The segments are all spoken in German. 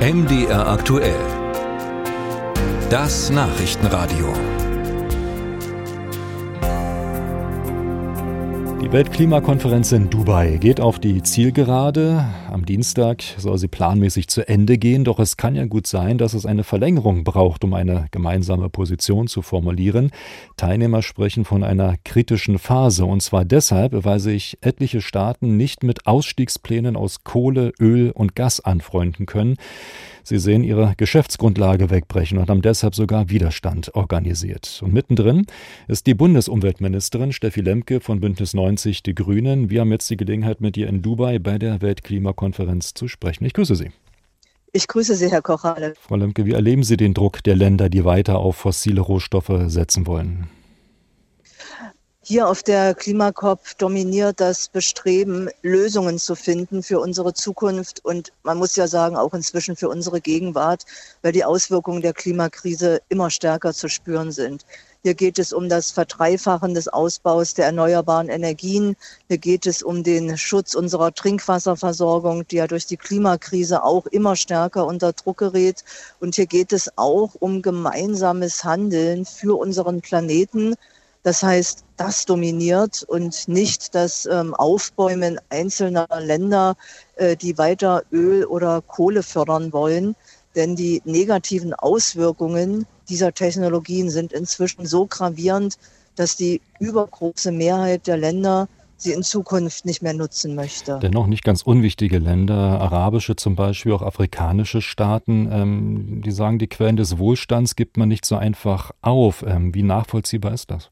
MDR aktuell. Das Nachrichtenradio. Die Weltklimakonferenz in Dubai geht auf die Zielgerade. Am Dienstag soll sie planmäßig zu Ende gehen, doch es kann ja gut sein, dass es eine Verlängerung braucht, um eine gemeinsame Position zu formulieren. Teilnehmer sprechen von einer kritischen Phase und zwar deshalb, weil sich etliche Staaten nicht mit Ausstiegsplänen aus Kohle, Öl und Gas anfreunden können. Sie sehen ihre Geschäftsgrundlage wegbrechen und haben deshalb sogar Widerstand organisiert. Und mittendrin ist die Bundesumweltministerin Steffi Lemke von Bündnis 90 Die Grünen. Wir haben jetzt die Gelegenheit, mit ihr in Dubai bei der Weltklimakonferenz zu sprechen. Ich grüße Sie. Ich grüße Sie, Herr Kochale. Frau Lemke, wie erleben Sie den Druck der Länder, die weiter auf fossile Rohstoffe setzen wollen? Hier auf der Klimakop dominiert das Bestreben, Lösungen zu finden für unsere Zukunft und man muss ja sagen, auch inzwischen für unsere Gegenwart, weil die Auswirkungen der Klimakrise immer stärker zu spüren sind. Hier geht es um das Verdreifachen des Ausbaus der erneuerbaren Energien. Hier geht es um den Schutz unserer Trinkwasserversorgung, die ja durch die Klimakrise auch immer stärker unter Druck gerät. Und hier geht es auch um gemeinsames Handeln für unseren Planeten das heißt, das dominiert und nicht das ähm, Aufbäumen einzelner Länder, äh, die weiter Öl oder Kohle fördern wollen. Denn die negativen Auswirkungen dieser Technologien sind inzwischen so gravierend, dass die übergroße Mehrheit der Länder sie in Zukunft nicht mehr nutzen möchte. Dennoch nicht ganz unwichtige Länder, arabische zum Beispiel, auch afrikanische Staaten, ähm, die sagen, die Quellen des Wohlstands gibt man nicht so einfach auf. Ähm, wie nachvollziehbar ist das?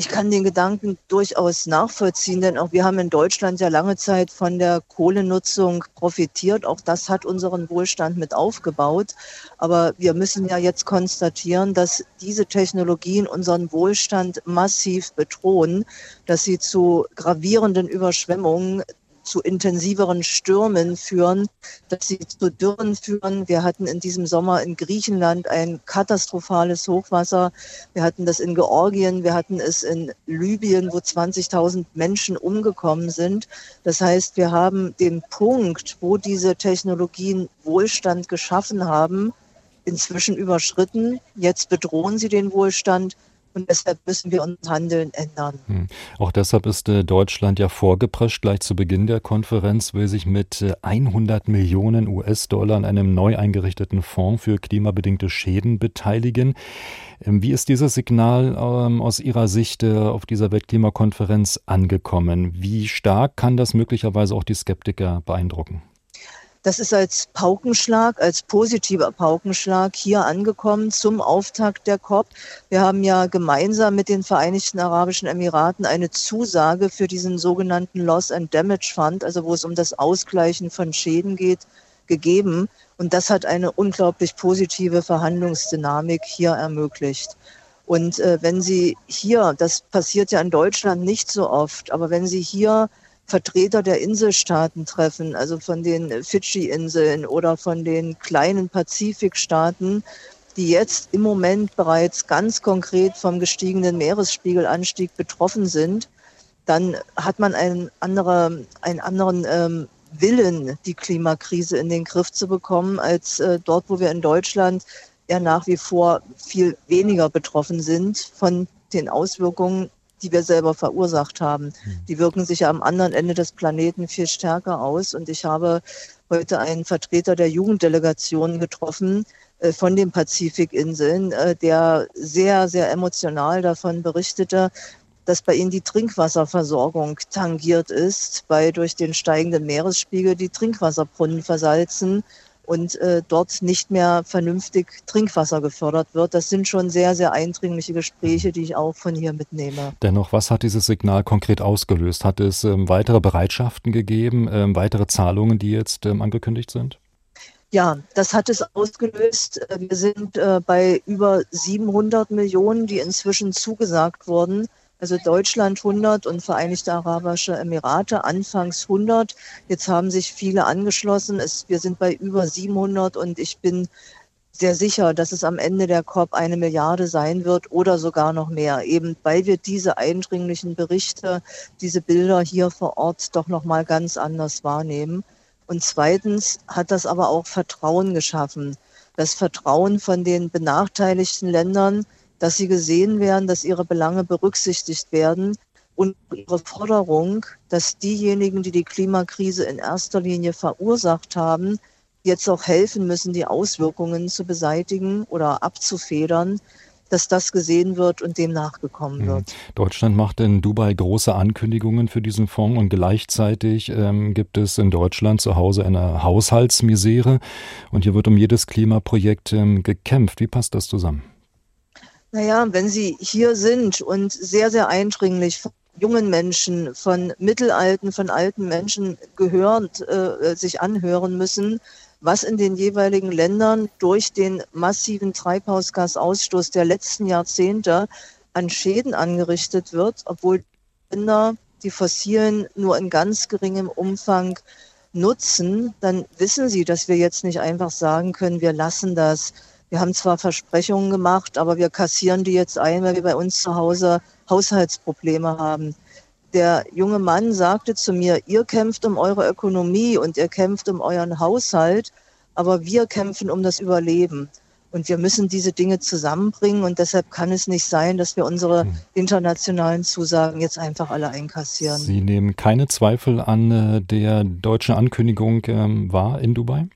Ich kann den Gedanken durchaus nachvollziehen, denn auch wir haben in Deutschland ja lange Zeit von der Kohlenutzung profitiert. Auch das hat unseren Wohlstand mit aufgebaut. Aber wir müssen ja jetzt konstatieren, dass diese Technologien unseren Wohlstand massiv bedrohen, dass sie zu gravierenden Überschwemmungen zu intensiveren Stürmen führen, dass sie zu Dürren führen. Wir hatten in diesem Sommer in Griechenland ein katastrophales Hochwasser. Wir hatten das in Georgien, wir hatten es in Libyen, wo 20.000 Menschen umgekommen sind. Das heißt, wir haben den Punkt, wo diese Technologien Wohlstand geschaffen haben, inzwischen überschritten. Jetzt bedrohen sie den Wohlstand. Und deshalb müssen wir unser Handeln ändern. Hm. Auch deshalb ist äh, Deutschland ja vorgeprescht. Gleich zu Beginn der Konferenz will sich mit äh, 100 Millionen US-Dollar an einem neu eingerichteten Fonds für klimabedingte Schäden beteiligen. Ähm, wie ist dieses Signal ähm, aus Ihrer Sicht äh, auf dieser Weltklimakonferenz angekommen? Wie stark kann das möglicherweise auch die Skeptiker beeindrucken? Das ist als Paukenschlag, als positiver Paukenschlag hier angekommen zum Auftakt der COP. Wir haben ja gemeinsam mit den Vereinigten Arabischen Emiraten eine Zusage für diesen sogenannten Loss and Damage Fund, also wo es um das Ausgleichen von Schäden geht, gegeben. Und das hat eine unglaublich positive Verhandlungsdynamik hier ermöglicht. Und äh, wenn Sie hier, das passiert ja in Deutschland nicht so oft, aber wenn Sie hier Vertreter der Inselstaaten treffen, also von den Fidschi-Inseln oder von den kleinen Pazifikstaaten, die jetzt im Moment bereits ganz konkret vom gestiegenen Meeresspiegelanstieg betroffen sind, dann hat man einen, andere, einen anderen ähm, Willen, die Klimakrise in den Griff zu bekommen, als äh, dort, wo wir in Deutschland ja nach wie vor viel weniger betroffen sind von den Auswirkungen die wir selber verursacht haben. Hm. Die wirken sich ja am anderen Ende des Planeten viel stärker aus. Und ich habe heute einen Vertreter der Jugenddelegation getroffen äh, von den Pazifikinseln, äh, der sehr, sehr emotional davon berichtete, dass bei ihnen die Trinkwasserversorgung tangiert ist, weil durch den steigenden Meeresspiegel die Trinkwasserbrunnen versalzen und äh, dort nicht mehr vernünftig Trinkwasser gefördert wird. Das sind schon sehr, sehr eindringliche Gespräche, die ich auch von hier mitnehme. Dennoch, was hat dieses Signal konkret ausgelöst? Hat es ähm, weitere Bereitschaften gegeben, ähm, weitere Zahlungen, die jetzt ähm, angekündigt sind? Ja, das hat es ausgelöst. Wir sind äh, bei über 700 Millionen, die inzwischen zugesagt wurden also Deutschland 100 und Vereinigte Arabische Emirate anfangs 100. Jetzt haben sich viele angeschlossen. Es, wir sind bei über 700 und ich bin sehr sicher, dass es am Ende der COP eine Milliarde sein wird oder sogar noch mehr, eben weil wir diese eindringlichen Berichte, diese Bilder hier vor Ort doch noch mal ganz anders wahrnehmen. Und zweitens hat das aber auch Vertrauen geschaffen. Das Vertrauen von den benachteiligten Ländern, dass sie gesehen werden, dass ihre Belange berücksichtigt werden und ihre Forderung, dass diejenigen, die die Klimakrise in erster Linie verursacht haben, jetzt auch helfen müssen, die Auswirkungen zu beseitigen oder abzufedern, dass das gesehen wird und dem nachgekommen wird. Deutschland macht in Dubai große Ankündigungen für diesen Fonds und gleichzeitig ähm, gibt es in Deutschland zu Hause eine Haushaltsmisere und hier wird um jedes Klimaprojekt ähm, gekämpft. Wie passt das zusammen? Naja, wenn Sie hier sind und sehr, sehr eindringlich von jungen Menschen, von mittelalten, von alten Menschen gehört, äh, sich anhören müssen, was in den jeweiligen Ländern durch den massiven Treibhausgasausstoß der letzten Jahrzehnte an Schäden angerichtet wird, obwohl Länder die fossilen nur in ganz geringem Umfang nutzen, dann wissen sie, dass wir jetzt nicht einfach sagen können, wir lassen das. Wir haben zwar Versprechungen gemacht, aber wir kassieren die jetzt ein, weil wir bei uns zu Hause Haushaltsprobleme haben der junge Mann sagte zu mir, ihr kämpft um eure Ökonomie und ihr kämpft um euren Haushalt, aber wir kämpfen um das Überleben. Und wir müssen diese Dinge zusammenbringen und deshalb kann es nicht sein, dass wir unsere hm. internationalen Zusagen jetzt einfach alle einkassieren. Sie nehmen keine Zweifel an äh, der deutschen Ankündigung ähm, wahr in Dubai?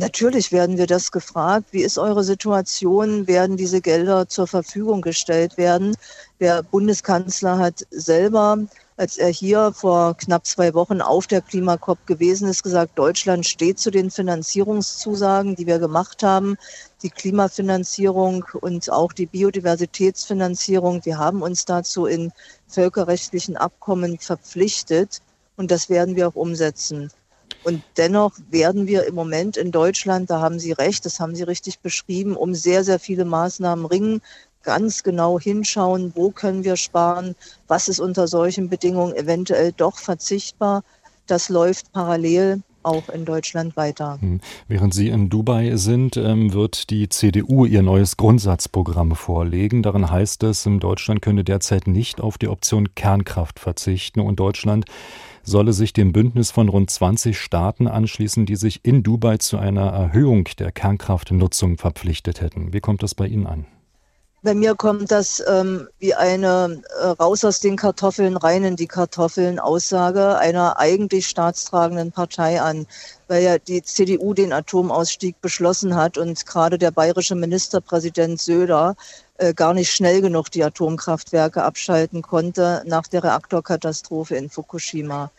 Natürlich werden wir das gefragt. Wie ist eure Situation? Werden diese Gelder zur Verfügung gestellt werden? Der Bundeskanzler hat selber, als er hier vor knapp zwei Wochen auf der Klimakop gewesen ist, gesagt, Deutschland steht zu den Finanzierungszusagen, die wir gemacht haben. Die Klimafinanzierung und auch die Biodiversitätsfinanzierung. Wir haben uns dazu in völkerrechtlichen Abkommen verpflichtet und das werden wir auch umsetzen. Und dennoch werden wir im Moment in Deutschland, da haben Sie recht, das haben Sie richtig beschrieben, um sehr, sehr viele Maßnahmen ringen, ganz genau hinschauen, wo können wir sparen, was ist unter solchen Bedingungen eventuell doch verzichtbar. Das läuft parallel auch in Deutschland weiter. Hm. Während Sie in Dubai sind, ähm, wird die CDU ihr neues Grundsatzprogramm vorlegen. Darin heißt es, Deutschland könne derzeit nicht auf die Option Kernkraft verzichten und Deutschland solle sich dem Bündnis von rund 20 Staaten anschließen, die sich in Dubai zu einer Erhöhung der Kernkraftnutzung verpflichtet hätten. Wie kommt das bei Ihnen an? Bei mir kommt das ähm, wie eine äh, raus aus den Kartoffeln, rein in die Kartoffeln Aussage einer eigentlich staatstragenden Partei an, weil ja die CDU den Atomausstieg beschlossen hat und gerade der bayerische Ministerpräsident Söder äh, gar nicht schnell genug die Atomkraftwerke abschalten konnte nach der Reaktorkatastrophe in Fukushima.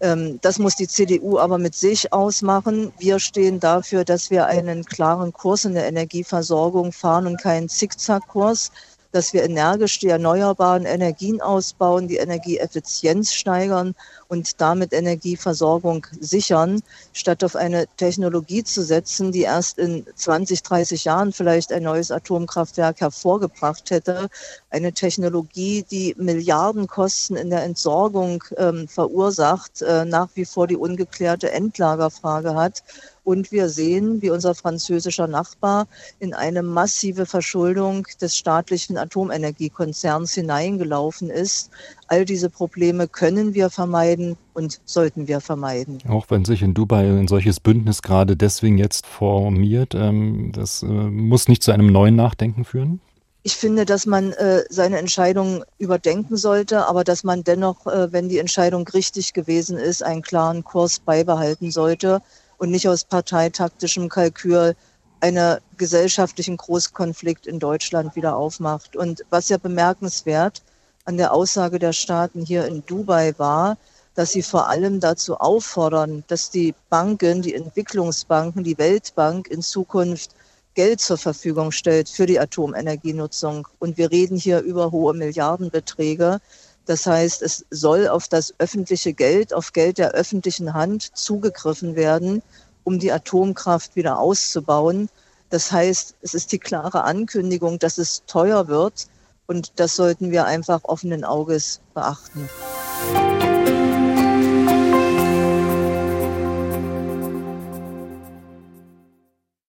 Ähm, das muss die CDU aber mit sich ausmachen. Wir stehen dafür, dass wir einen klaren Kurs in der Energieversorgung fahren und keinen Zickzackkurs dass wir energisch die erneuerbaren Energien ausbauen, die Energieeffizienz steigern und damit Energieversorgung sichern, statt auf eine Technologie zu setzen, die erst in 20, 30 Jahren vielleicht ein neues Atomkraftwerk hervorgebracht hätte. Eine Technologie, die Milliardenkosten in der Entsorgung ähm, verursacht, äh, nach wie vor die ungeklärte Endlagerfrage hat und wir sehen, wie unser französischer Nachbar in eine massive Verschuldung des staatlichen Atomenergiekonzerns hineingelaufen ist. All diese Probleme können wir vermeiden und sollten wir vermeiden. Auch wenn sich in Dubai ein solches Bündnis gerade deswegen jetzt formiert, ähm, das äh, muss nicht zu einem neuen Nachdenken führen? Ich finde, dass man äh, seine Entscheidung überdenken sollte, aber dass man dennoch, äh, wenn die Entscheidung richtig gewesen ist, einen klaren Kurs beibehalten sollte und nicht aus parteitaktischem Kalkül einen gesellschaftlichen Großkonflikt in Deutschland wieder aufmacht. Und was ja bemerkenswert an der Aussage der Staaten hier in Dubai war, dass sie vor allem dazu auffordern, dass die Banken, die Entwicklungsbanken, die Weltbank in Zukunft Geld zur Verfügung stellt für die Atomenergienutzung. Und wir reden hier über hohe Milliardenbeträge. Das heißt, es soll auf das öffentliche Geld, auf Geld der öffentlichen Hand zugegriffen werden, um die Atomkraft wieder auszubauen. Das heißt, es ist die klare Ankündigung, dass es teuer wird und das sollten wir einfach offenen Auges beachten.